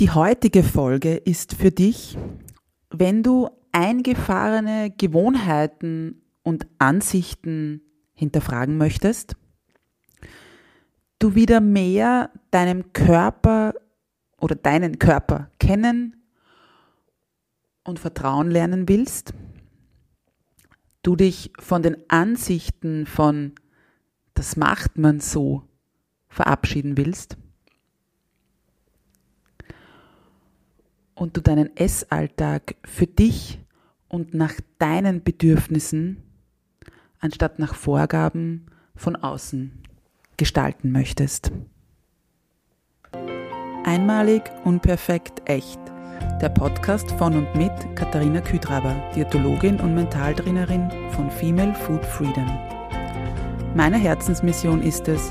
Die heutige Folge ist für dich, wenn du eingefahrene Gewohnheiten und Ansichten hinterfragen möchtest, du wieder mehr deinem Körper oder deinen Körper kennen und vertrauen lernen willst, du dich von den Ansichten von das macht man so verabschieden willst und du deinen Essalltag für dich und nach deinen Bedürfnissen anstatt nach Vorgaben von außen gestalten möchtest. Einmalig, unperfekt, echt. Der Podcast von und mit Katharina Küdraber, Diätologin und Mentaltrainerin von Female Food Freedom. Meine Herzensmission ist es,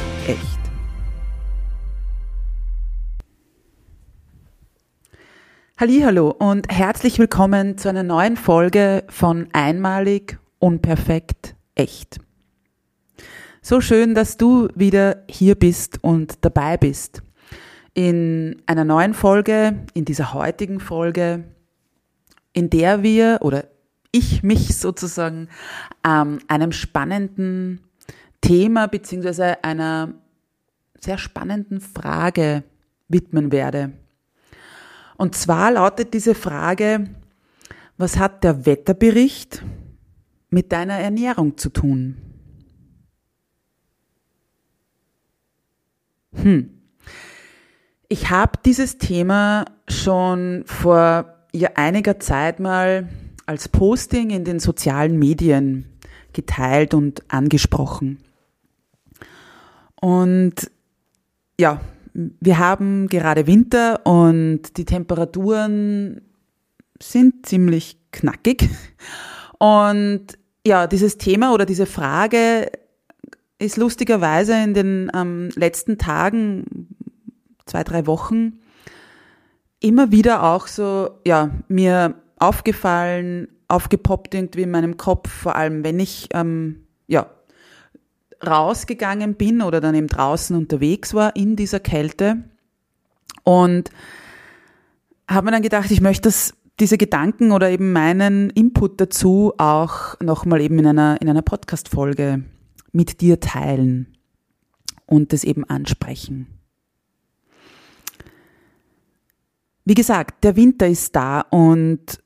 Hallo und herzlich willkommen zu einer neuen Folge von Einmalig, unperfekt, echt. So schön, dass du wieder hier bist und dabei bist. In einer neuen Folge, in dieser heutigen Folge, in der wir oder ich mich sozusagen ähm, einem spannenden Thema beziehungsweise einer sehr spannenden Frage widmen werde. Und zwar lautet diese Frage, was hat der Wetterbericht mit deiner Ernährung zu tun? Hm. Ich habe dieses Thema schon vor ja, einiger Zeit mal als Posting in den sozialen Medien geteilt und angesprochen. Und ja, wir haben gerade Winter und die Temperaturen sind ziemlich knackig. Und ja, dieses Thema oder diese Frage ist lustigerweise in den ähm, letzten Tagen, zwei, drei Wochen, immer wieder auch so, ja, mir aufgefallen, aufgepoppt irgendwie in meinem Kopf, vor allem wenn ich, ähm, ja, rausgegangen bin oder dann eben draußen unterwegs war in dieser Kälte und habe mir dann gedacht, ich möchte das, diese Gedanken oder eben meinen Input dazu auch nochmal eben in einer, in einer Podcast-Folge mit dir teilen und das eben ansprechen. Wie gesagt, der Winter ist da und,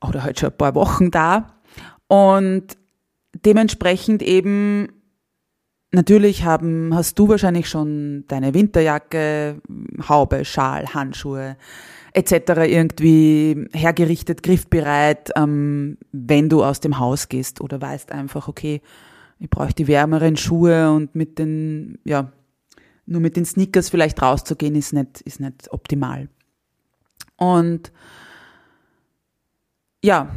oder halt schon ein paar Wochen da und dementsprechend eben Natürlich haben, hast du wahrscheinlich schon deine Winterjacke, Haube, Schal, Handschuhe etc. irgendwie hergerichtet, griffbereit, ähm, wenn du aus dem Haus gehst oder weißt einfach, okay, ich brauche die wärmeren Schuhe und mit den, ja, nur mit den Sneakers vielleicht rauszugehen ist nicht, ist nicht optimal. Und ja,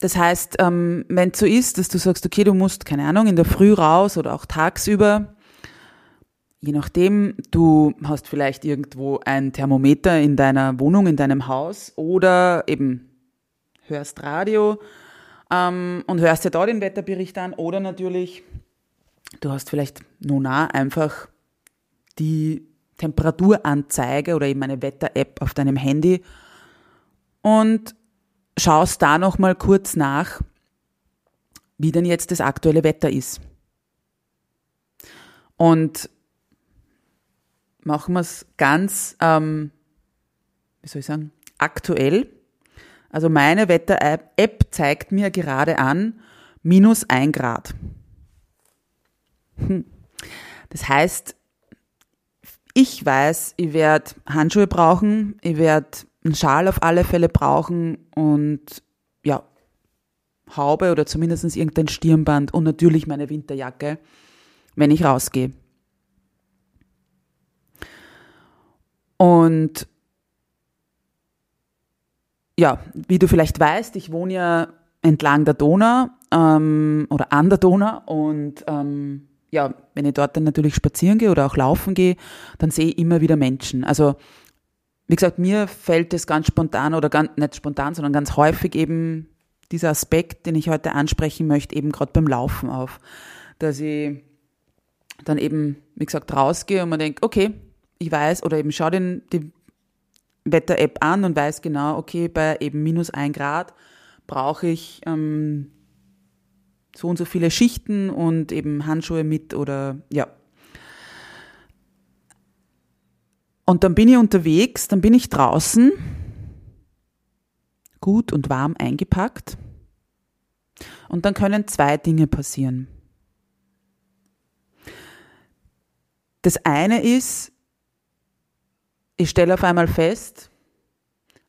das heißt, ähm, wenn es so ist, dass du sagst, okay, du musst, keine Ahnung, in der Früh raus oder auch tagsüber, je nachdem, du hast vielleicht irgendwo ein Thermometer in deiner Wohnung, in deinem Haus oder eben hörst Radio ähm, und hörst dir da den Wetterbericht an oder natürlich, du hast vielleicht Nona einfach die Temperaturanzeige oder eben eine Wetter-App auf deinem Handy und schaust da noch mal kurz nach, wie denn jetzt das aktuelle Wetter ist. Und machen wir es ganz, ähm, wie soll ich sagen, aktuell. Also meine Wetter-App zeigt mir gerade an, minus ein Grad. Hm. Das heißt, ich weiß, ich werde Handschuhe brauchen, ich werde einen Schal auf alle Fälle brauchen und ja, Haube oder zumindest irgendein Stirnband und natürlich meine Winterjacke, wenn ich rausgehe. Und ja, wie du vielleicht weißt, ich wohne ja entlang der Donau ähm, oder an der Donau und ähm, ja, wenn ich dort dann natürlich spazieren gehe oder auch laufen gehe, dann sehe ich immer wieder Menschen. Also wie gesagt, mir fällt es ganz spontan oder ganz, nicht spontan, sondern ganz häufig eben dieser Aspekt, den ich heute ansprechen möchte, eben gerade beim Laufen auf. Dass ich dann eben, wie gesagt, rausgehe und man denkt, okay, ich weiß, oder eben schau den, die Wetter-App an und weiß genau, okay, bei eben minus ein Grad brauche ich ähm, so und so viele Schichten und eben Handschuhe mit oder ja. Und dann bin ich unterwegs, dann bin ich draußen, gut und warm eingepackt. Und dann können zwei Dinge passieren. Das eine ist, ich stelle auf einmal fest,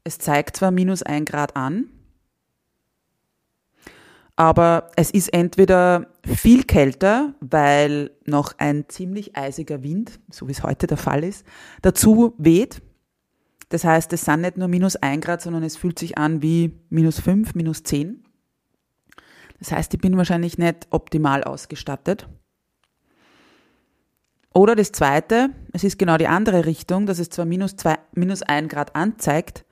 es zeigt zwar minus ein Grad an, aber es ist entweder viel kälter, weil noch ein ziemlich eisiger Wind, so wie es heute der Fall ist, dazu weht. Das heißt, es sind nicht nur minus ein Grad, sondern es fühlt sich an wie minus fünf, minus zehn. Das heißt, ich bin wahrscheinlich nicht optimal ausgestattet. Oder das zweite, es ist genau die andere Richtung, dass es zwar minus, zwei, minus ein Grad anzeigt,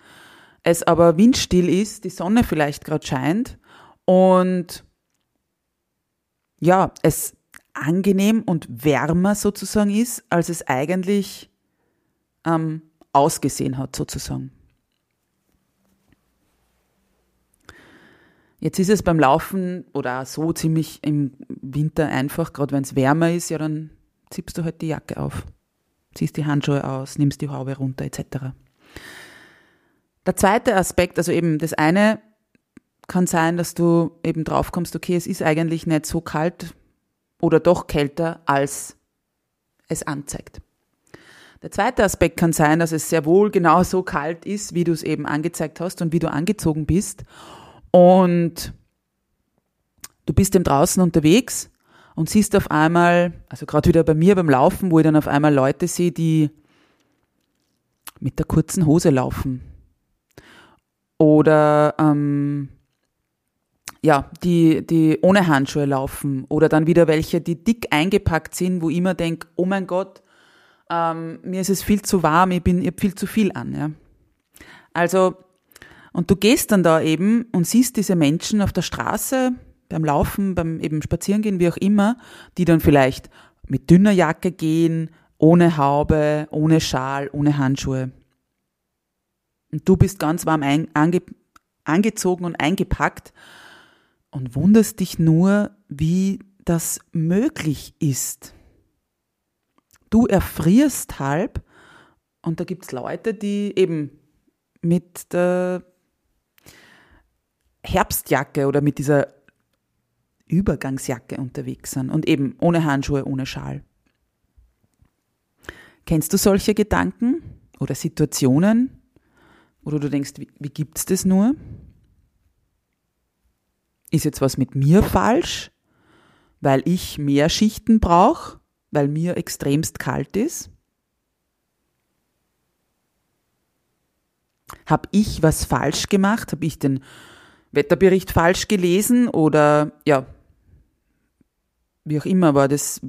es aber windstill ist, die Sonne vielleicht gerade scheint und ja, es angenehm und wärmer sozusagen ist, als es eigentlich ähm, ausgesehen hat sozusagen. Jetzt ist es beim Laufen oder so ziemlich im Winter einfach, gerade wenn es wärmer ist, ja, dann ziehst du halt die Jacke auf, ziehst die Handschuhe aus, nimmst die Haube runter etc. Der zweite Aspekt, also eben das eine kann sein, dass du eben drauf kommst, okay, es ist eigentlich nicht so kalt oder doch kälter, als es anzeigt. Der zweite Aspekt kann sein, dass es sehr wohl genau so kalt ist, wie du es eben angezeigt hast und wie du angezogen bist. Und du bist eben draußen unterwegs und siehst auf einmal, also gerade wieder bei mir beim Laufen, wo ich dann auf einmal Leute sehe, die mit der kurzen Hose laufen. Oder ähm, ja, die, die ohne Handschuhe laufen oder dann wieder welche, die dick eingepackt sind, wo ich immer denke, oh mein Gott, ähm, mir ist es viel zu warm, ich ich habe viel zu viel an. Ja. Also, und du gehst dann da eben und siehst diese Menschen auf der Straße, beim Laufen, beim eben Spazierengehen, wie auch immer, die dann vielleicht mit dünner Jacke gehen, ohne Haube, ohne Schal, ohne Handschuhe. Und du bist ganz warm ange, angezogen und eingepackt und wunderst dich nur, wie das möglich ist. Du erfrierst halb und da gibt es Leute, die eben mit der Herbstjacke oder mit dieser Übergangsjacke unterwegs sind und eben ohne Handschuhe, ohne Schal. Kennst du solche Gedanken oder Situationen, wo du denkst, wie, wie gibt es das nur? Ist jetzt was mit mir falsch, weil ich mehr Schichten brauche, weil mir extremst kalt ist? Habe ich was falsch gemacht? Habe ich den Wetterbericht falsch gelesen oder ja, wie auch immer war das,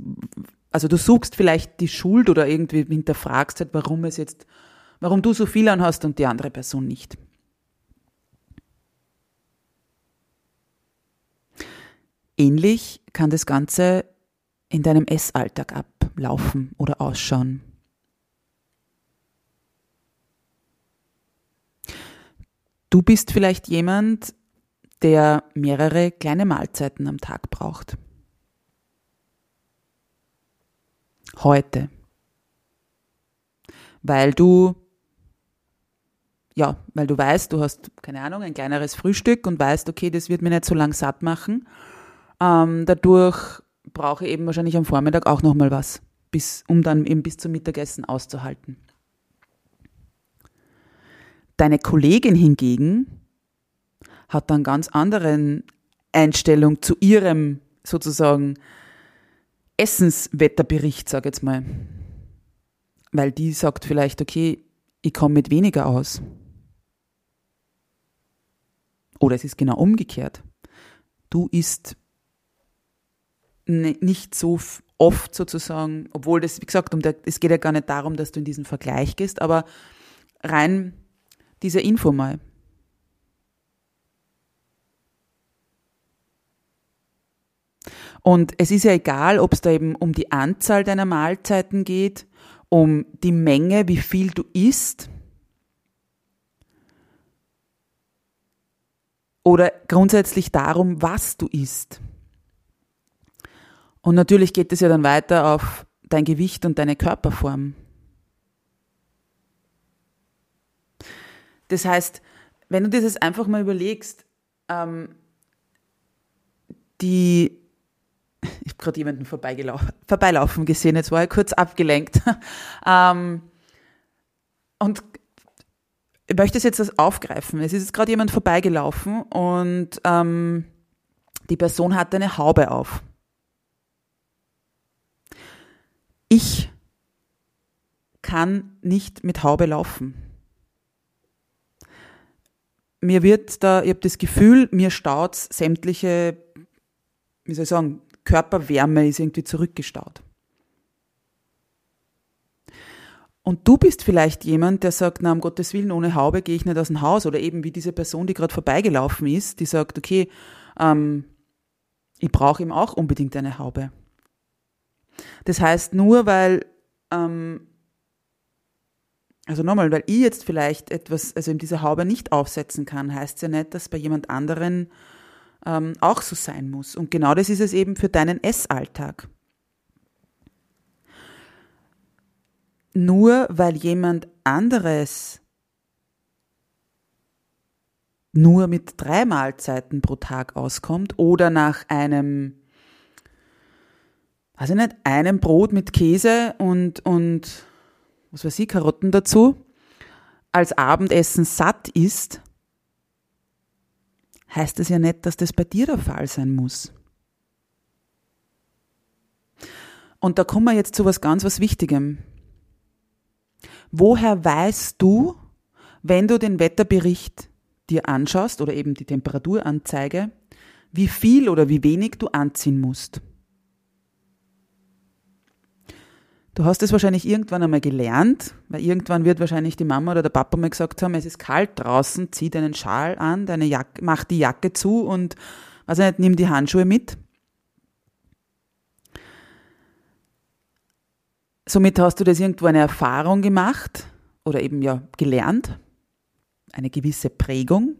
also du suchst vielleicht die Schuld oder irgendwie hinterfragst halt, warum es jetzt, warum du so viel anhast und die andere Person nicht. Ähnlich kann das Ganze in deinem Essalltag ablaufen oder ausschauen. Du bist vielleicht jemand, der mehrere kleine Mahlzeiten am Tag braucht. Heute. Weil du, ja, weil du weißt, du hast, keine Ahnung, ein kleineres Frühstück und weißt, okay, das wird mir nicht so lang satt machen ähm, dadurch brauche ich eben wahrscheinlich am Vormittag auch nochmal was. bis, um dann eben bis zum Mittagessen auszuhalten. Deine Kollegin hingegen hat dann ganz anderen Einstellung zu ihrem sozusagen Essenswetterbericht, sag jetzt mal. Weil die sagt vielleicht, okay, ich komme mit weniger aus. Oder es ist genau umgekehrt. Du isst nicht so oft sozusagen, obwohl das, wie gesagt, um der, es geht ja gar nicht darum, dass du in diesen Vergleich gehst, aber rein diese Info mal. Und es ist ja egal, ob es da eben um die Anzahl deiner Mahlzeiten geht, um die Menge, wie viel du isst, oder grundsätzlich darum, was du isst. Und natürlich geht es ja dann weiter auf dein Gewicht und deine Körperform. Das heißt, wenn du dir das einfach mal überlegst, ähm, die, ich habe gerade jemanden vorbeilaufen gesehen, jetzt war er kurz abgelenkt. ähm, und ich möchte es jetzt aufgreifen. Es ist jetzt gerade jemand vorbeigelaufen und ähm, die Person hatte eine Haube auf. Ich kann nicht mit Haube laufen mir wird da, ich habe das Gefühl, mir staut sämtliche, wie soll ich sagen, Körperwärme ist irgendwie zurückgestaut. Und du bist vielleicht jemand, der sagt, na, um Gottes Willen, ohne Haube gehe ich nicht aus dem Haus. Oder eben wie diese Person, die gerade vorbeigelaufen ist, die sagt, okay, ähm, ich brauche eben auch unbedingt eine Haube. Das heißt, nur weil ähm, also nochmal, weil ich jetzt vielleicht etwas, also in dieser Haube nicht aufsetzen kann, heißt ja nicht, dass bei jemand anderen ähm, auch so sein muss. Und genau das ist es eben für deinen Essalltag. Nur weil jemand anderes nur mit drei Mahlzeiten pro Tag auskommt oder nach einem, weiß ich nicht, einem Brot mit Käse und, und was weiß ich, Karotten dazu, als Abendessen satt ist, heißt es ja nicht, dass das bei dir der Fall sein muss. Und da kommen wir jetzt zu was ganz was Wichtigem. Woher weißt du, wenn du den Wetterbericht dir anschaust oder eben die Temperaturanzeige, wie viel oder wie wenig du anziehen musst? Du hast es wahrscheinlich irgendwann einmal gelernt, weil irgendwann wird wahrscheinlich die Mama oder der Papa mal gesagt haben, es ist kalt draußen, zieh deinen Schal an, deine Jacke, mach die Jacke zu und, weiß ich nicht, nimm die Handschuhe mit. Somit hast du das irgendwo eine Erfahrung gemacht oder eben ja gelernt, eine gewisse Prägung,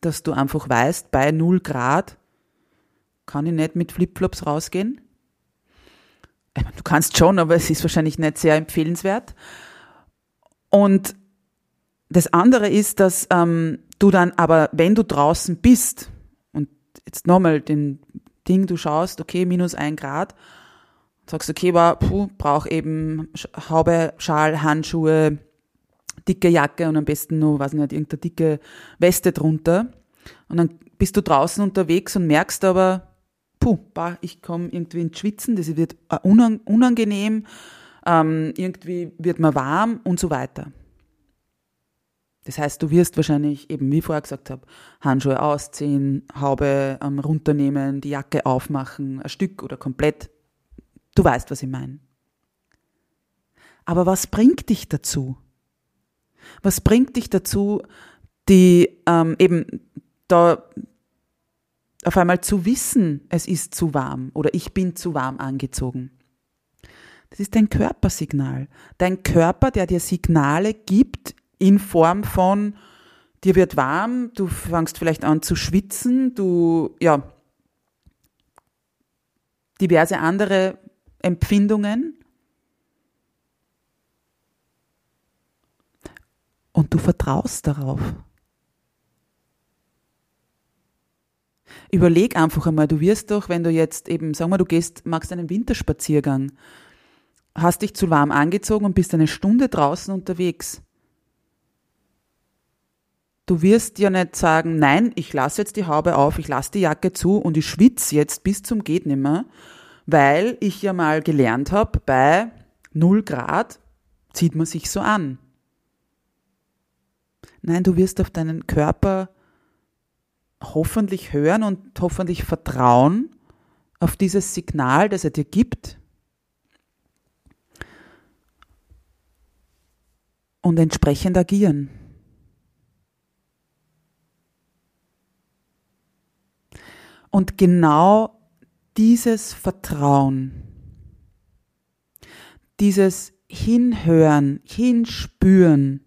dass du einfach weißt, bei 0 Grad kann ich nicht mit Flipflops rausgehen. Du kannst schon, aber es ist wahrscheinlich nicht sehr empfehlenswert. Und das andere ist, dass ähm, du dann aber, wenn du draußen bist und jetzt nochmal den Ding, du schaust, okay, minus ein Grad, sagst, okay, war, puh, brauch eben Haube, Schal, Handschuhe, dicke Jacke und am besten nur, weiß nicht, irgendeine dicke Weste drunter. Und dann bist du draußen unterwegs und merkst aber, puh, bah, ich komme irgendwie ins Schwitzen, das wird äh, unangenehm, ähm, irgendwie wird mir warm und so weiter. Das heißt, du wirst wahrscheinlich eben, wie ich vorher gesagt habe, Handschuhe ausziehen, Haube ähm, runternehmen, die Jacke aufmachen, ein Stück oder komplett. Du weißt, was ich meine. Aber was bringt dich dazu? Was bringt dich dazu, die ähm, eben da auf einmal zu wissen, es ist zu warm oder ich bin zu warm angezogen. Das ist dein Körpersignal. Dein Körper, der dir Signale gibt in Form von, dir wird warm, du fängst vielleicht an zu schwitzen, du, ja, diverse andere Empfindungen. Und du vertraust darauf. Überleg einfach einmal, du wirst doch, wenn du jetzt eben, sagen wir, du gehst, magst einen Winterspaziergang hast dich zu warm angezogen und bist eine Stunde draußen unterwegs. Du wirst ja nicht sagen, nein, ich lasse jetzt die Haube auf, ich lasse die Jacke zu und ich schwitze jetzt bis zum geht nimmer, weil ich ja mal gelernt habe, bei 0 Grad zieht man sich so an. Nein, du wirst auf deinen Körper hoffentlich hören und hoffentlich vertrauen auf dieses Signal, das er dir gibt. Und entsprechend agieren. Und genau dieses Vertrauen, dieses Hinhören, Hinspüren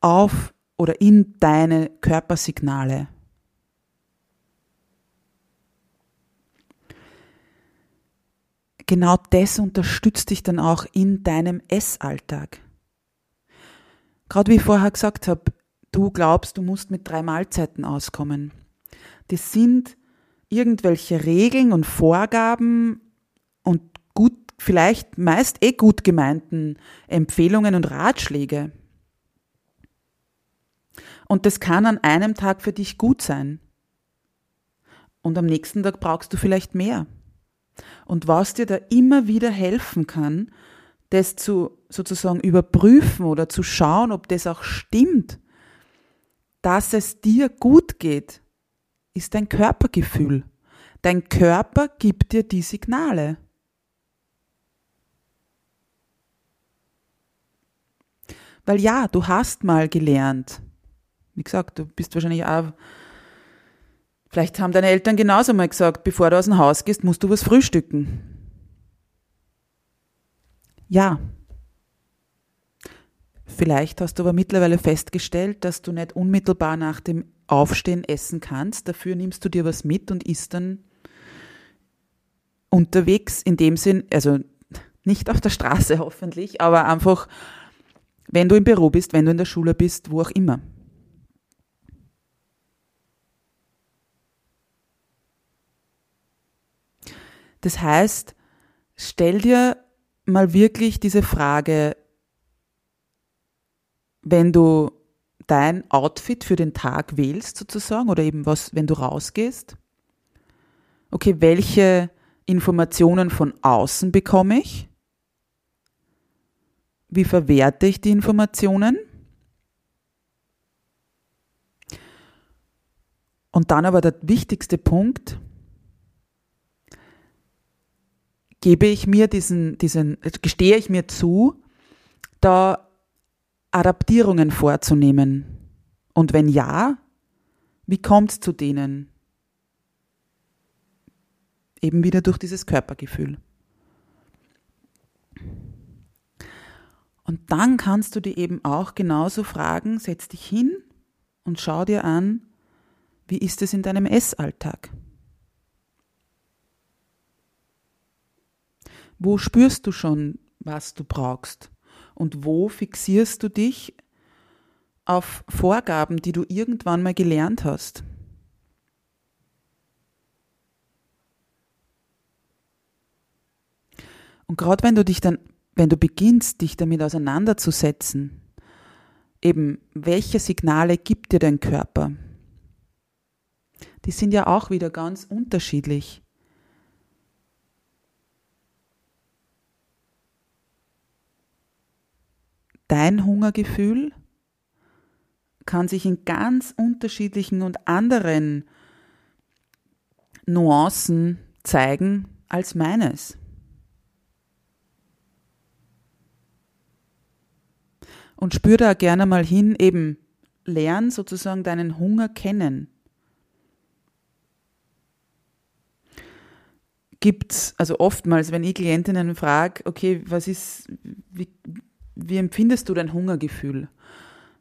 auf oder in deine Körpersignale. Genau das unterstützt dich dann auch in deinem Essalltag. Gerade wie ich vorher gesagt habe, du glaubst, du musst mit drei Mahlzeiten auskommen. Das sind irgendwelche Regeln und Vorgaben und gut, vielleicht meist eh gut gemeinten Empfehlungen und Ratschläge. Und das kann an einem Tag für dich gut sein. Und am nächsten Tag brauchst du vielleicht mehr. Und was dir da immer wieder helfen kann, das zu sozusagen überprüfen oder zu schauen, ob das auch stimmt, dass es dir gut geht, ist dein Körpergefühl. Dein Körper gibt dir die Signale. Weil ja, du hast mal gelernt. Wie gesagt, du bist wahrscheinlich auch. Vielleicht haben deine Eltern genauso mal gesagt, bevor du aus dem Haus gehst, musst du was frühstücken. Ja, Vielleicht hast du aber mittlerweile festgestellt, dass du nicht unmittelbar nach dem Aufstehen essen kannst. Dafür nimmst du dir was mit und isst dann unterwegs in dem Sinn, also nicht auf der Straße hoffentlich, aber einfach, wenn du im Büro bist, wenn du in der Schule bist, wo auch immer. Das heißt, stell dir mal wirklich diese Frage, wenn du dein Outfit für den Tag wählst sozusagen oder eben was, wenn du rausgehst. Okay, welche Informationen von außen bekomme ich? Wie verwerte ich die Informationen? Und dann aber der wichtigste Punkt, gebe ich mir diesen, diesen, gestehe ich mir zu, da Adaptierungen vorzunehmen? Und wenn ja, wie kommt es zu denen? Eben wieder durch dieses Körpergefühl. Und dann kannst du dir eben auch genauso fragen, setz dich hin und schau dir an, wie ist es in deinem Essalltag? Wo spürst du schon, was du brauchst? Und wo fixierst du dich auf Vorgaben, die du irgendwann mal gelernt hast? Und gerade wenn du dich dann, wenn du beginnst, dich damit auseinanderzusetzen, eben welche Signale gibt dir dein Körper? Die sind ja auch wieder ganz unterschiedlich. Dein Hungergefühl kann sich in ganz unterschiedlichen und anderen Nuancen zeigen als meines. Und spür da gerne mal hin, eben lern sozusagen deinen Hunger kennen. Gibt's, also oftmals, wenn ich Klientinnen frage, okay, was ist, wie, wie empfindest du dein Hungergefühl?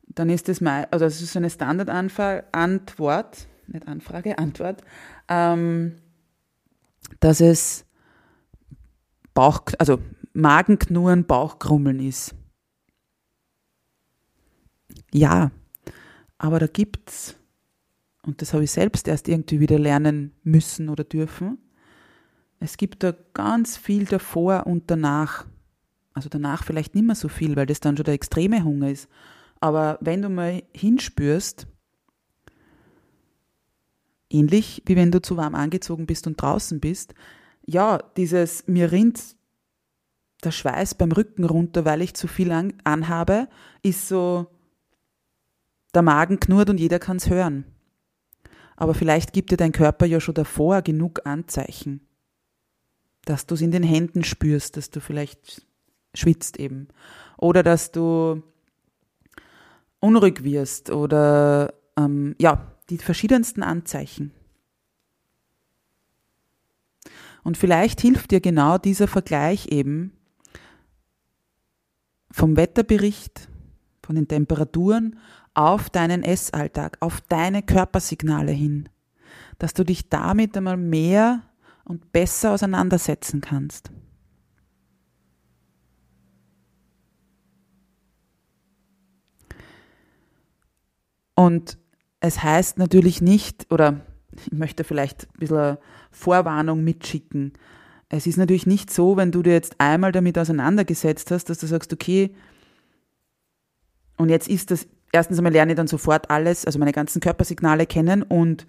Dann ist das mal, also das ist eine Standardantwort, nicht Anfrage, Antwort, ähm, dass es Bauch, also Magenknurren, Bauchkrummeln ist. Ja, aber da gibt's, und das habe ich selbst erst irgendwie wieder lernen müssen oder dürfen, es gibt da ganz viel davor und danach. Also danach vielleicht nicht mehr so viel, weil das dann schon der extreme Hunger ist. Aber wenn du mal hinspürst, ähnlich wie wenn du zu warm angezogen bist und draußen bist, ja, dieses mir rinnt der Schweiß beim Rücken runter, weil ich zu viel an, anhabe, ist so, der Magen knurrt und jeder kann es hören. Aber vielleicht gibt dir dein Körper ja schon davor genug Anzeichen, dass du es in den Händen spürst, dass du vielleicht schwitzt eben. Oder dass du unruhig wirst oder ähm, ja, die verschiedensten Anzeichen. Und vielleicht hilft dir genau dieser Vergleich eben vom Wetterbericht, von den Temperaturen auf deinen Essalltag, auf deine Körpersignale hin, dass du dich damit einmal mehr und besser auseinandersetzen kannst. Und es heißt natürlich nicht, oder ich möchte vielleicht ein bisschen Vorwarnung mitschicken. Es ist natürlich nicht so, wenn du dir jetzt einmal damit auseinandergesetzt hast, dass du sagst, okay, und jetzt ist das, erstens einmal lerne ich dann sofort alles, also meine ganzen Körpersignale kennen und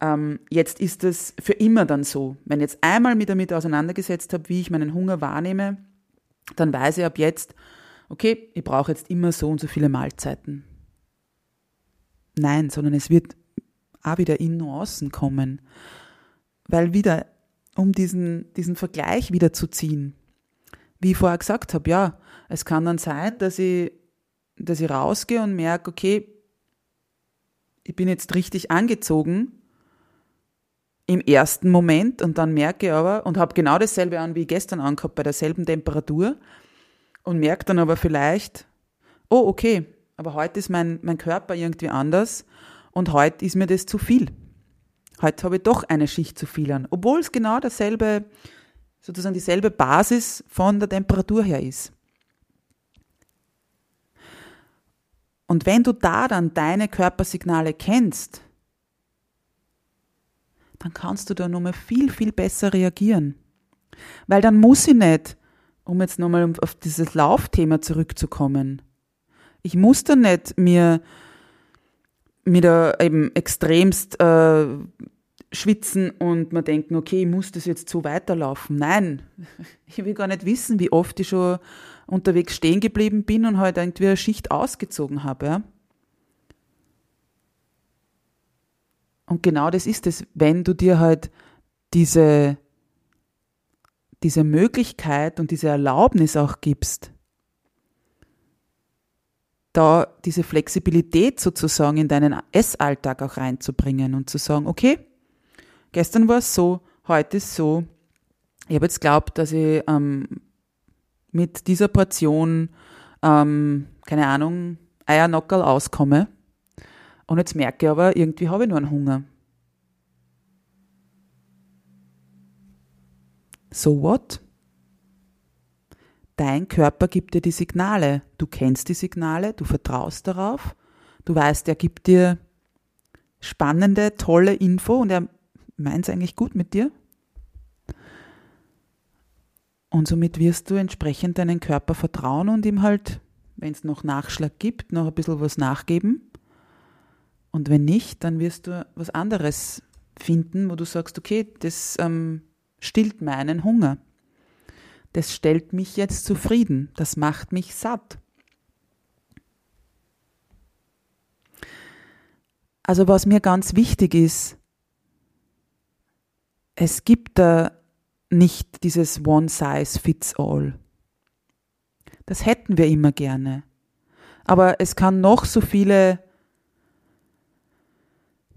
ähm, jetzt ist es für immer dann so. Wenn ich jetzt einmal mich damit auseinandergesetzt habe, wie ich meinen Hunger wahrnehme, dann weiß ich ab jetzt, okay, ich brauche jetzt immer so und so viele Mahlzeiten. Nein, sondern es wird auch wieder in Nuancen kommen. Weil wieder, um diesen, diesen Vergleich wieder zu ziehen, wie ich vorher gesagt habe, ja, es kann dann sein, dass ich, dass ich rausgehe und merke, okay, ich bin jetzt richtig angezogen im ersten Moment und dann merke ich aber und habe genau dasselbe an wie gestern angehabt bei derselben Temperatur und merke dann aber vielleicht, oh okay, aber heute ist mein, mein Körper irgendwie anders und heute ist mir das zu viel. Heute habe ich doch eine Schicht zu viel an, obwohl es genau dasselbe, sozusagen dieselbe Basis von der Temperatur her ist. Und wenn du da dann deine Körpersignale kennst, dann kannst du da nochmal viel, viel besser reagieren. Weil dann muss ich nicht, um jetzt nochmal auf dieses Laufthema zurückzukommen, ich muss da nicht mir, mir da eben extremst äh, schwitzen und mir denken, okay, ich muss das jetzt so weiterlaufen. Nein, ich will gar nicht wissen, wie oft ich schon unterwegs stehen geblieben bin und halt irgendwie eine Schicht ausgezogen habe. Ja? Und genau das ist es, wenn du dir halt diese, diese Möglichkeit und diese Erlaubnis auch gibst, da diese Flexibilität sozusagen in deinen Essalltag auch reinzubringen und zu sagen, okay, gestern war es so, heute ist so. Ich habe jetzt glaubt, dass ich ähm, mit dieser Portion, ähm, keine Ahnung, Eiernockerl auskomme. Und jetzt merke ich aber, irgendwie habe ich nur einen Hunger. So what? Dein Körper gibt dir die Signale. Du kennst die Signale, du vertraust darauf. Du weißt, er gibt dir spannende, tolle Info und er meint es eigentlich gut mit dir. Und somit wirst du entsprechend deinen Körper vertrauen und ihm halt, wenn es noch Nachschlag gibt, noch ein bisschen was nachgeben. Und wenn nicht, dann wirst du was anderes finden, wo du sagst, okay, das ähm, stillt meinen Hunger das stellt mich jetzt zufrieden, das macht mich satt. Also was mir ganz wichtig ist, es gibt da nicht dieses One Size Fits All. Das hätten wir immer gerne. Aber es kann noch so viele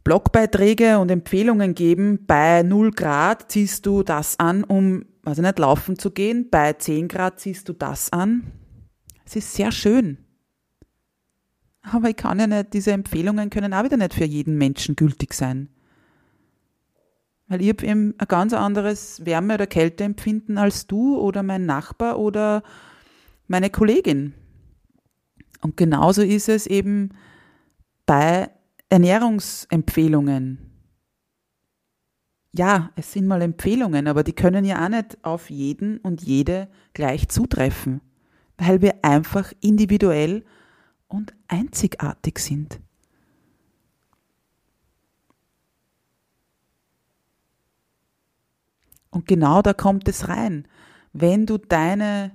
Blogbeiträge und Empfehlungen geben. Bei 0 Grad ziehst du das an, um ich nicht, laufen zu gehen. Bei 10 Grad ziehst du das an. Es ist sehr schön. Aber ich kann ja nicht, diese Empfehlungen können auch wieder nicht für jeden Menschen gültig sein. Weil ich habe eben ein ganz anderes Wärme- oder Kälteempfinden als du oder mein Nachbar oder meine Kollegin. Und genauso ist es eben bei Ernährungsempfehlungen. Ja, es sind mal Empfehlungen, aber die können ja auch nicht auf jeden und jede gleich zutreffen, weil wir einfach individuell und einzigartig sind. Und genau da kommt es rein. Wenn du deine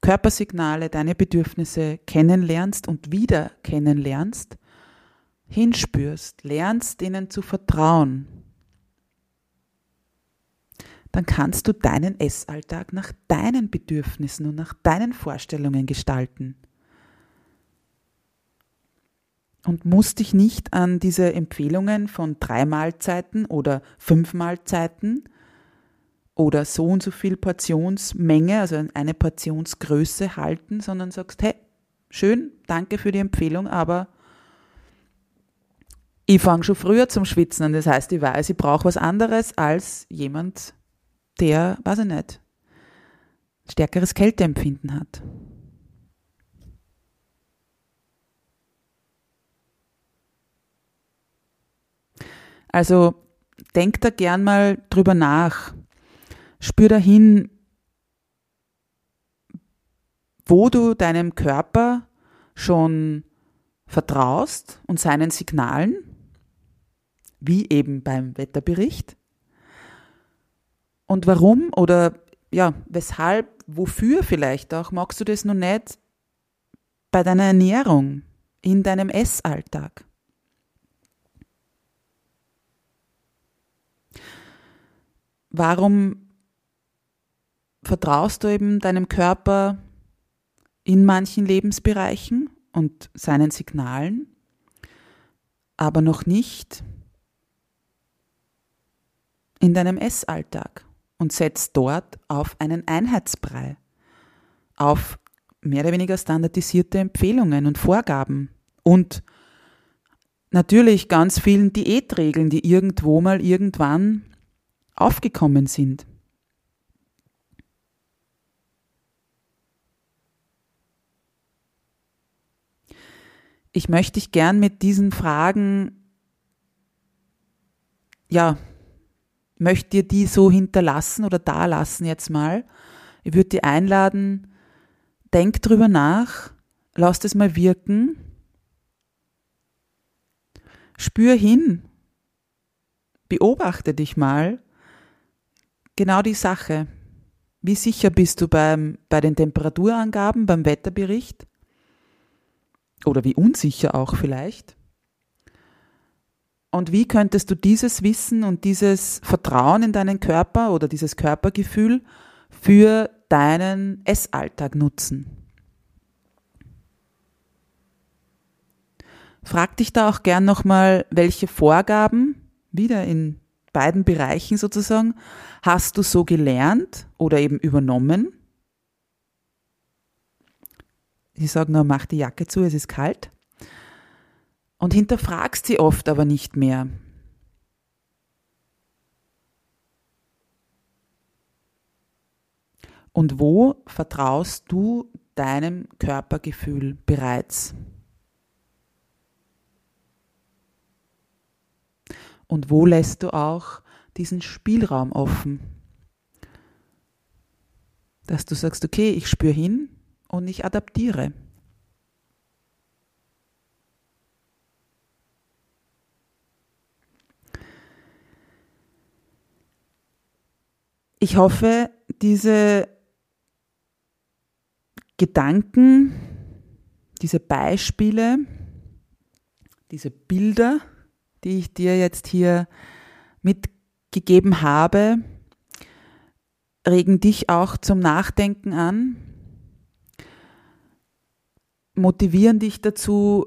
Körpersignale, deine Bedürfnisse kennenlernst und wieder kennenlernst, hinspürst, lernst ihnen zu vertrauen, dann kannst du deinen Essalltag nach deinen Bedürfnissen und nach deinen Vorstellungen gestalten. Und musst dich nicht an diese Empfehlungen von drei Mahlzeiten oder fünf Mahlzeiten oder so und so viel Portionsmenge, also eine Portionsgröße halten, sondern sagst, hey, schön, danke für die Empfehlung, aber ich fange schon früher zum Schwitzen an. Das heißt, ich weiß, ich brauche was anderes als jemand, der, weiß ich nicht, stärkeres Kälteempfinden hat. Also denk da gern mal drüber nach. Spür dahin, wo du deinem Körper schon vertraust und seinen Signalen, wie eben beim Wetterbericht. Und warum oder ja, weshalb, wofür vielleicht auch, magst du das noch nicht bei deiner Ernährung, in deinem Essalltag? Warum vertraust du eben deinem Körper in manchen Lebensbereichen und seinen Signalen, aber noch nicht in deinem Essalltag und setzt dort auf einen Einheitsbrei, auf mehr oder weniger standardisierte Empfehlungen und Vorgaben und natürlich ganz vielen Diätregeln, die irgendwo mal irgendwann aufgekommen sind. ich möchte dich gern mit diesen Fragen, ja, möchte dir die so hinterlassen oder da lassen jetzt mal. Ich würde dir einladen, denk drüber nach, lass das mal wirken, spür hin, beobachte dich mal, genau die Sache. Wie sicher bist du beim, bei den Temperaturangaben, beim Wetterbericht? oder wie unsicher auch vielleicht. Und wie könntest du dieses Wissen und dieses Vertrauen in deinen Körper oder dieses Körpergefühl für deinen Essalltag nutzen? Frag dich da auch gern nochmal, welche Vorgaben, wieder in beiden Bereichen sozusagen, hast du so gelernt oder eben übernommen Sie sagen nur, mach die Jacke zu, es ist kalt. Und hinterfragst sie oft aber nicht mehr. Und wo vertraust du deinem Körpergefühl bereits? Und wo lässt du auch diesen Spielraum offen? Dass du sagst, okay, ich spüre hin, und ich adaptiere. Ich hoffe, diese Gedanken, diese Beispiele, diese Bilder, die ich dir jetzt hier mitgegeben habe, regen dich auch zum Nachdenken an, motivieren dich dazu,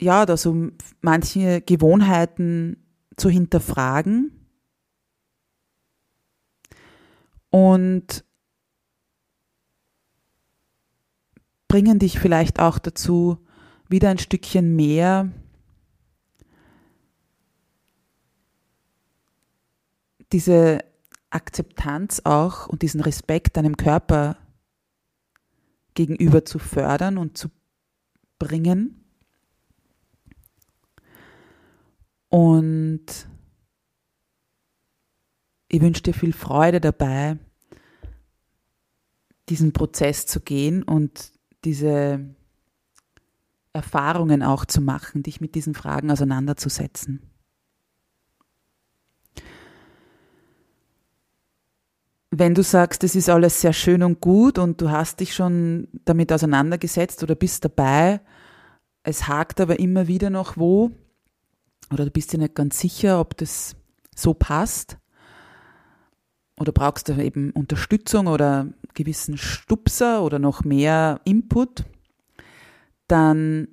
ja, da so manche Gewohnheiten zu hinterfragen und bringen dich vielleicht auch dazu, wieder ein Stückchen mehr diese Akzeptanz auch und diesen Respekt deinem Körper gegenüber zu fördern und zu bringen. Und ich wünsche dir viel Freude dabei, diesen Prozess zu gehen und diese Erfahrungen auch zu machen, dich mit diesen Fragen auseinanderzusetzen. Wenn du sagst, es ist alles sehr schön und gut und du hast dich schon damit auseinandergesetzt oder bist dabei, es hakt aber immer wieder noch wo oder du bist dir nicht ganz sicher, ob das so passt oder brauchst du eben Unterstützung oder gewissen Stupser oder noch mehr Input, dann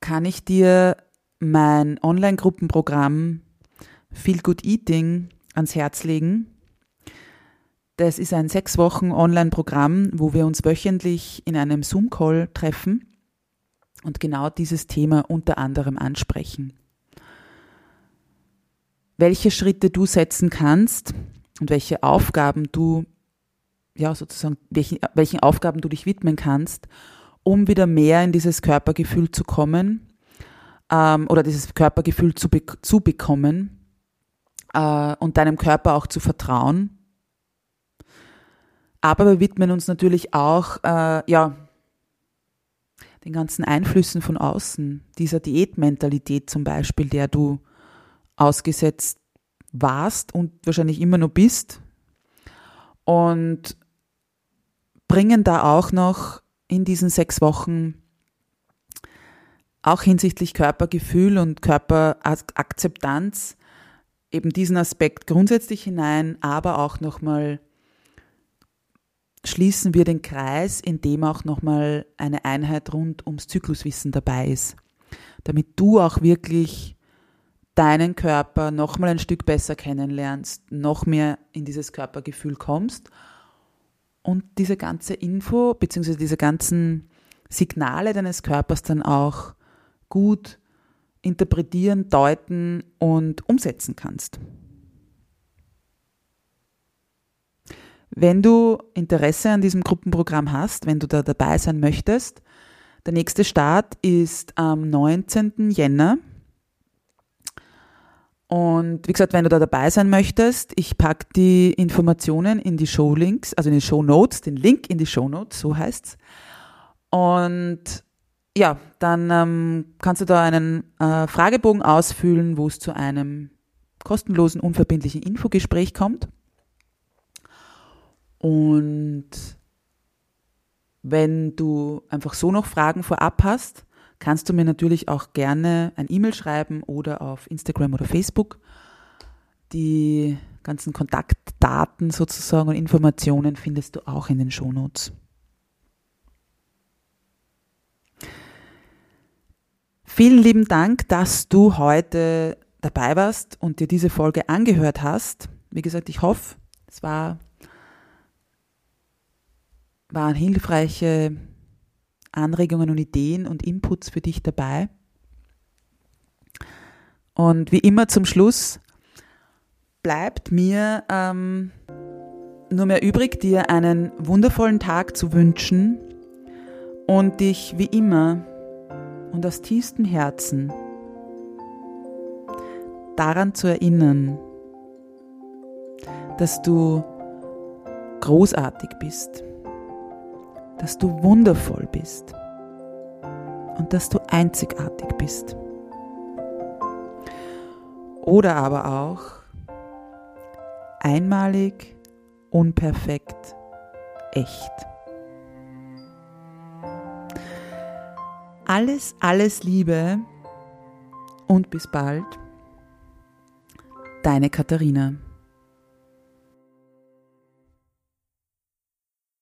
kann ich dir mein Online-Gruppenprogramm Feel Good Eating ans Herz legen. Das ist ein sechs Wochen Online-Programm, wo wir uns wöchentlich in einem Zoom-Call treffen und genau dieses Thema unter anderem ansprechen. Welche Schritte du setzen kannst und welche Aufgaben du, ja, sozusagen, welchen, welchen Aufgaben du dich widmen kannst, um wieder mehr in dieses Körpergefühl zu kommen ähm, oder dieses Körpergefühl zu, be zu bekommen äh, und deinem Körper auch zu vertrauen. Aber wir widmen uns natürlich auch, äh, ja, den ganzen Einflüssen von außen, dieser Diätmentalität zum Beispiel, der du ausgesetzt warst und wahrscheinlich immer noch bist. Und bringen da auch noch in diesen sechs Wochen auch hinsichtlich Körpergefühl und Körperakzeptanz eben diesen Aspekt grundsätzlich hinein, aber auch nochmal schließen wir den Kreis, in dem auch nochmal eine Einheit rund ums Zykluswissen dabei ist, damit du auch wirklich deinen Körper nochmal ein Stück besser kennenlernst, noch mehr in dieses Körpergefühl kommst und diese ganze Info bzw. diese ganzen Signale deines Körpers dann auch gut interpretieren, deuten und umsetzen kannst. Wenn du Interesse an diesem Gruppenprogramm hast, wenn du da dabei sein möchtest, der nächste Start ist am 19. Jänner und wie gesagt, wenn du da dabei sein möchtest, ich packe die Informationen in die Showlinks, also in die Show Notes, den Link in die Show Notes, so heißt's. Und ja, dann ähm, kannst du da einen äh, Fragebogen ausfüllen, wo es zu einem kostenlosen, unverbindlichen Infogespräch kommt. Und wenn du einfach so noch Fragen vorab hast, kannst du mir natürlich auch gerne ein E-Mail schreiben oder auf Instagram oder Facebook. Die ganzen Kontaktdaten sozusagen und Informationen findest du auch in den Shownotes. Vielen lieben Dank, dass du heute dabei warst und dir diese Folge angehört hast. Wie gesagt, ich hoffe, es war, waren hilfreiche Anregungen und Ideen und Inputs für dich dabei. Und wie immer zum Schluss bleibt mir ähm, nur mehr übrig, dir einen wundervollen Tag zu wünschen und dich wie immer und aus tiefstem Herzen daran zu erinnern, dass du großartig bist dass du wundervoll bist und dass du einzigartig bist. Oder aber auch einmalig, unperfekt, echt. Alles, alles Liebe und bis bald. Deine Katharina.